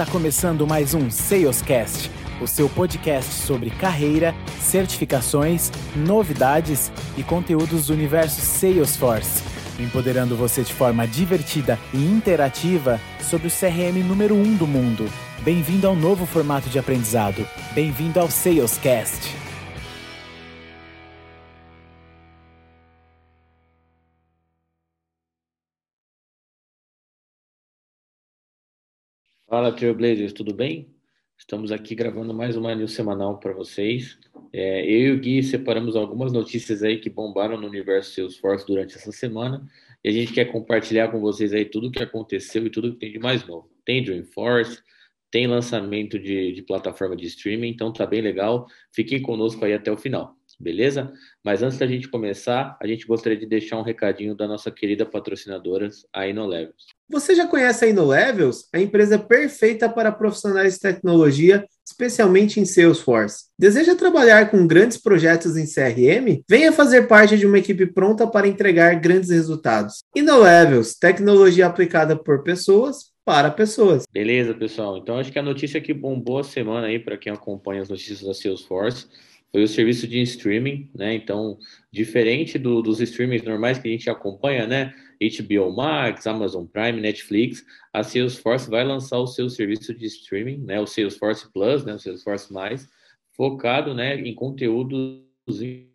Está começando mais um Salescast, o seu podcast sobre carreira, certificações, novidades e conteúdos do universo Salesforce, empoderando você de forma divertida e interativa sobre o CRM número 1 um do mundo. Bem-vindo ao novo formato de aprendizado. Bem-vindo ao Salescast. Fala, Trailblazers, tudo bem? Estamos aqui gravando mais uma news semanal para vocês. É, eu e o Gui separamos algumas notícias aí que bombaram no universo Salesforce durante essa semana e a gente quer compartilhar com vocês aí tudo o que aconteceu e tudo que tem de mais novo. Tem Dreamforce, tem lançamento de, de plataforma de streaming, então tá bem legal. Fiquem conosco aí até o final beleza? Mas antes da gente começar, a gente gostaria de deixar um recadinho da nossa querida patrocinadora, a InnoLevels. Você já conhece a InnoLevels? A empresa perfeita para profissionais de tecnologia, especialmente em Salesforce. Deseja trabalhar com grandes projetos em CRM? Venha fazer parte de uma equipe pronta para entregar grandes resultados. InnoLevels, tecnologia aplicada por pessoas para pessoas. Beleza, pessoal. Então acho que a notícia que bombou a semana aí para quem acompanha as notícias da Salesforce foi o serviço de streaming, né? Então, diferente do, dos streamings normais que a gente acompanha, né? HBO Max, Amazon Prime, Netflix, a Salesforce vai lançar o seu serviço de streaming, né? O Salesforce Plus, né? O Salesforce Mais, focado, né? Em conteúdos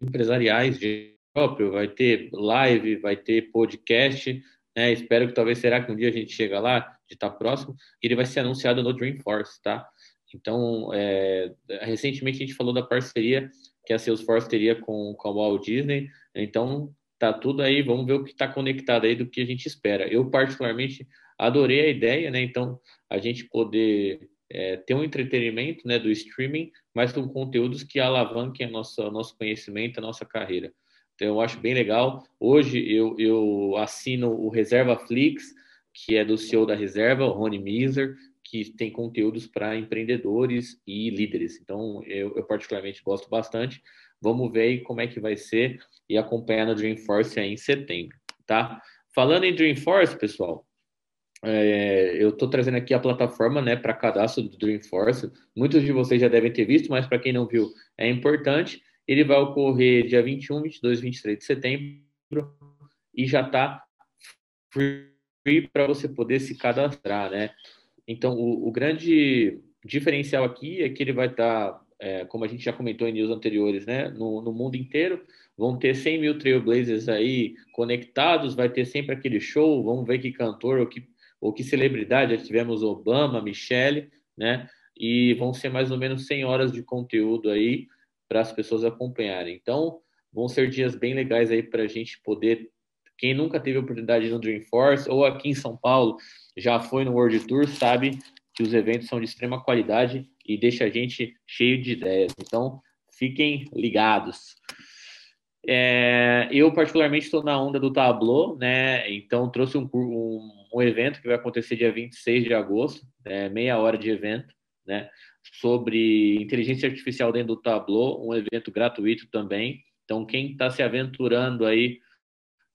empresariais de próprio. Vai ter live, vai ter podcast, né? Espero que talvez será que um dia a gente chega lá, de estar próximo. Ele vai ser anunciado no Dreamforce, tá? Então, é, recentemente a gente falou da parceria que a Salesforce teria com, com a Walt Disney. Então, tá tudo aí, vamos ver o que está conectado aí do que a gente espera. Eu, particularmente, adorei a ideia, né? Então, a gente poder é, ter um entretenimento né, do streaming, mas com conteúdos que alavanquem nossa, nosso conhecimento, a nossa carreira. Então, eu acho bem legal. Hoje, eu, eu assino o Reserva Flix, que é do CEO da Reserva, o Rony Miser que tem conteúdos para empreendedores e líderes. Então, eu, eu, particularmente gosto bastante. Vamos ver aí como é que vai ser e acompanhar no Dreamforce aí em setembro, tá? Falando em Dreamforce, pessoal, é, eu estou trazendo aqui a plataforma né, para cadastro do Dreamforce. Muitos de vocês já devem ter visto, mas para quem não viu, é importante. Ele vai ocorrer dia 21, 22, 23 de setembro e já está free para você poder se cadastrar, né? Então, o, o grande diferencial aqui é que ele vai estar, é, como a gente já comentou em news anteriores, né, no, no, mundo inteiro. Vão ter 100 mil Trailblazers aí conectados, vai ter sempre aquele show. Vamos ver que cantor ou que, ou que celebridade. Já tivemos Obama, Michelle, né? E vão ser mais ou menos 100 horas de conteúdo aí para as pessoas acompanharem. Então, vão ser dias bem legais aí para a gente poder. Quem nunca teve oportunidade no Dreamforce ou aqui em São Paulo já foi no World Tour, sabe que os eventos são de extrema qualidade e deixa a gente cheio de ideias. Então, fiquem ligados. É, eu, particularmente, estou na onda do Tableau, né? Então, trouxe um, um, um, evento que vai acontecer dia 26 de agosto, é, meia hora de evento, né? Sobre inteligência artificial dentro do Tableau, um evento gratuito também. Então, quem está se aventurando aí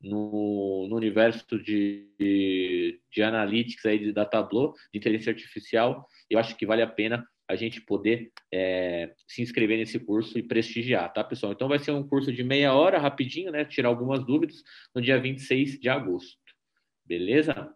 no, no universo de, de, analytics aí da Tableau, de inteligência artificial, eu acho que vale a pena a gente poder é, se inscrever nesse curso e prestigiar, tá, pessoal? Então vai ser um curso de meia hora, rapidinho, né? Tirar algumas dúvidas, no dia 26 de agosto. Beleza?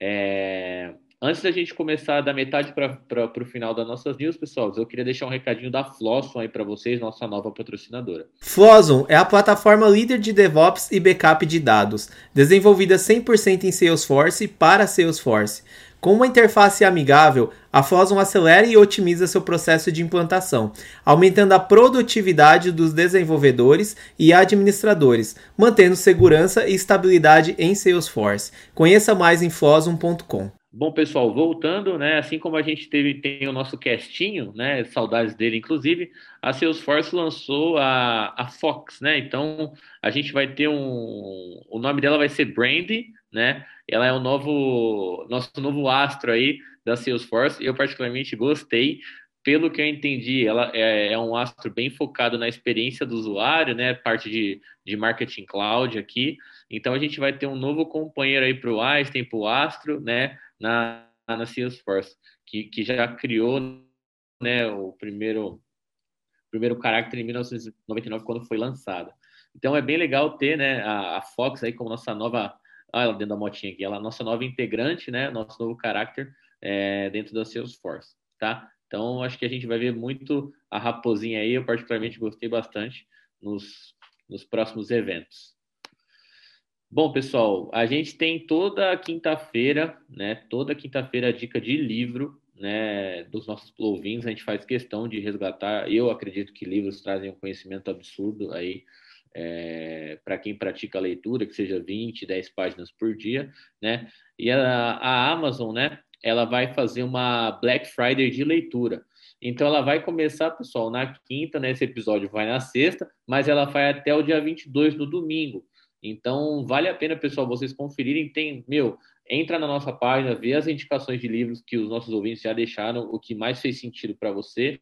É, Antes da gente começar da metade para o final das nossas news, pessoal, eu queria deixar um recadinho da Flosson aí para vocês, nossa nova patrocinadora. Flosson é a plataforma líder de DevOps e backup de dados, desenvolvida 100% em Salesforce para Salesforce. Com uma interface amigável, a Flosson acelera e otimiza seu processo de implantação, aumentando a produtividade dos desenvolvedores e administradores, mantendo segurança e estabilidade em Salesforce. Conheça mais em flosson.com. Bom, pessoal, voltando, né? Assim como a gente teve tem o nosso castinho, né? Saudades dele, inclusive, a Salesforce lançou a, a Fox, né? Então a gente vai ter um. O nome dela vai ser Brandy, né? Ela é o novo nosso novo astro aí da Salesforce. Eu particularmente gostei. Pelo que eu entendi, ela é, é um astro bem focado na experiência do usuário, né? Parte de, de marketing cloud aqui. Então a gente vai ter um novo companheiro aí para o Einstein, para o Astro, né? Na, na Salesforce, que, que já criou né, o primeiro primeiro caráter em 1999 quando foi lançada. Então é bem legal ter né, a, a Fox aí como nossa nova, olha ela dentro da motinha aqui, ela é nossa nova integrante, né, nosso novo caráter é, dentro da Salesforce, tá? Então acho que a gente vai ver muito a raposinha aí, eu particularmente gostei bastante nos, nos próximos eventos. Bom, pessoal, a gente tem toda quinta-feira, né? Toda quinta-feira dica de livro, né? Dos nossos ouvintes, a gente faz questão de resgatar. Eu acredito que livros trazem um conhecimento absurdo aí é, para quem pratica a leitura, que seja 20, 10 páginas por dia, né? E a, a Amazon, né? Ela vai fazer uma Black Friday de leitura. Então ela vai começar, pessoal, na quinta, né? Esse episódio vai na sexta, mas ela vai até o dia 22 no domingo. Então, vale a pena, pessoal, vocês conferirem. Tem, meu, entra na nossa página, vê as indicações de livros que os nossos ouvintes já deixaram, o que mais fez sentido para você,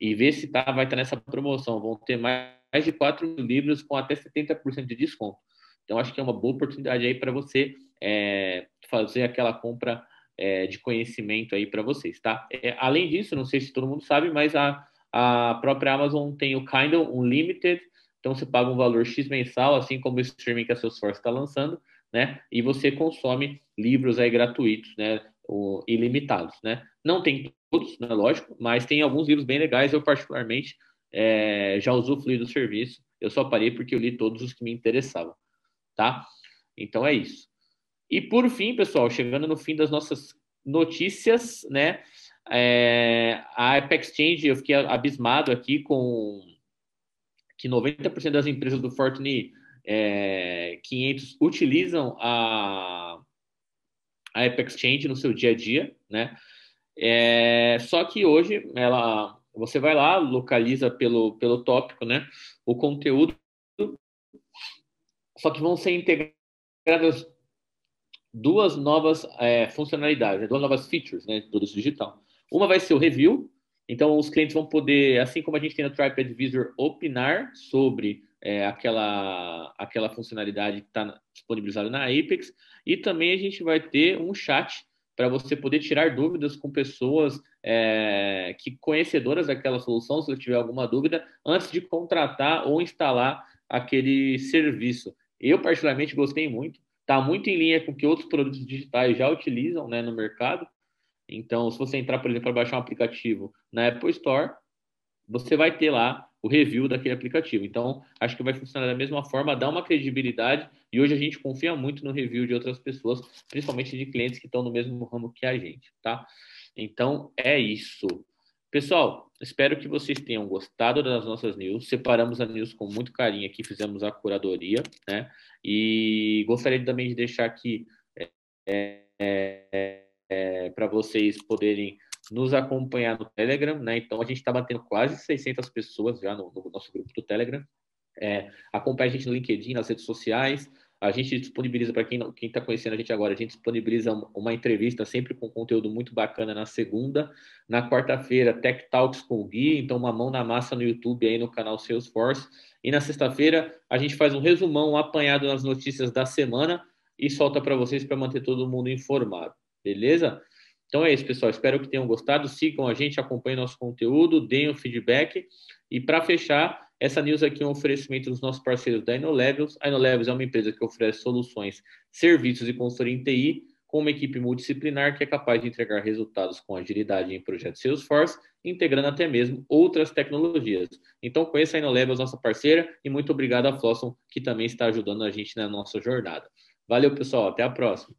e vê se tá, vai estar tá nessa promoção. Vão ter mais de 4 mil livros com até 70% de desconto. Então, acho que é uma boa oportunidade aí para você é, fazer aquela compra é, de conhecimento aí para vocês, tá? É, além disso, não sei se todo mundo sabe, mas a, a própria Amazon tem o Kindle Unlimited, então você paga um valor X mensal, assim como o streaming que a Salesforce está lançando, né? E você consome livros aí gratuitos, né? Ilimitados, né? Não tem todos, né? Lógico, mas tem alguns livros bem legais. Eu particularmente é, já usufruí do serviço. Eu só parei porque eu li todos os que me interessavam, tá? Então é isso. E por fim, pessoal, chegando no fim das nossas notícias, né? É, a Apex Exchange, eu fiquei abismado aqui com que 90% das empresas do Fortune é, 500 utilizam a, a Apex Exchange no seu dia a dia, né? É, só que hoje ela, você vai lá, localiza pelo, pelo tópico, né? O conteúdo, só que vão ser integradas duas novas é, funcionalidades, né? duas novas features, né? De produto digital. Uma vai ser o review, então, os clientes vão poder, assim como a gente tem no TripadVisor, opinar sobre é, aquela, aquela funcionalidade que está disponibilizada na Apex. E também a gente vai ter um chat para você poder tirar dúvidas com pessoas é, que conhecedoras daquela solução, se você tiver alguma dúvida, antes de contratar ou instalar aquele serviço. Eu, particularmente, gostei muito. Está muito em linha com o que outros produtos digitais já utilizam né, no mercado. Então, se você entrar, por exemplo, para baixar um aplicativo na Apple Store, você vai ter lá o review daquele aplicativo. Então, acho que vai funcionar da mesma forma, dá uma credibilidade e hoje a gente confia muito no review de outras pessoas, principalmente de clientes que estão no mesmo ramo que a gente, tá? Então, é isso. Pessoal, espero que vocês tenham gostado das nossas news. Separamos a news com muito carinho aqui, fizemos a curadoria, né? E gostaria também de deixar aqui é, é, é, para vocês poderem nos acompanhar no Telegram, né? Então a gente está batendo quase 600 pessoas já no, no nosso grupo do Telegram. É, acompanhe a gente no LinkedIn, nas redes sociais. A gente disponibiliza, para quem está conhecendo a gente agora, a gente disponibiliza uma entrevista sempre com conteúdo muito bacana na segunda. Na quarta-feira, Tech Talks com o Gui, então uma mão na massa no YouTube aí no canal Salesforce. E na sexta-feira, a gente faz um resumão, um apanhado nas notícias da semana e solta para vocês para manter todo mundo informado. Beleza? Então é isso, pessoal. Espero que tenham gostado. Sigam a gente, acompanhem nosso conteúdo, deem o feedback. E para fechar, essa news aqui é um oferecimento dos nossos parceiros da InnoLevels. A InnoLevels é uma empresa que oferece soluções, serviços e consultoria em TI com uma equipe multidisciplinar que é capaz de entregar resultados com agilidade em projetos Salesforce, integrando até mesmo outras tecnologias. Então conheça a InnoLevels, nossa parceira, e muito obrigado a Flosson, que também está ajudando a gente na nossa jornada. Valeu, pessoal. Até a próxima.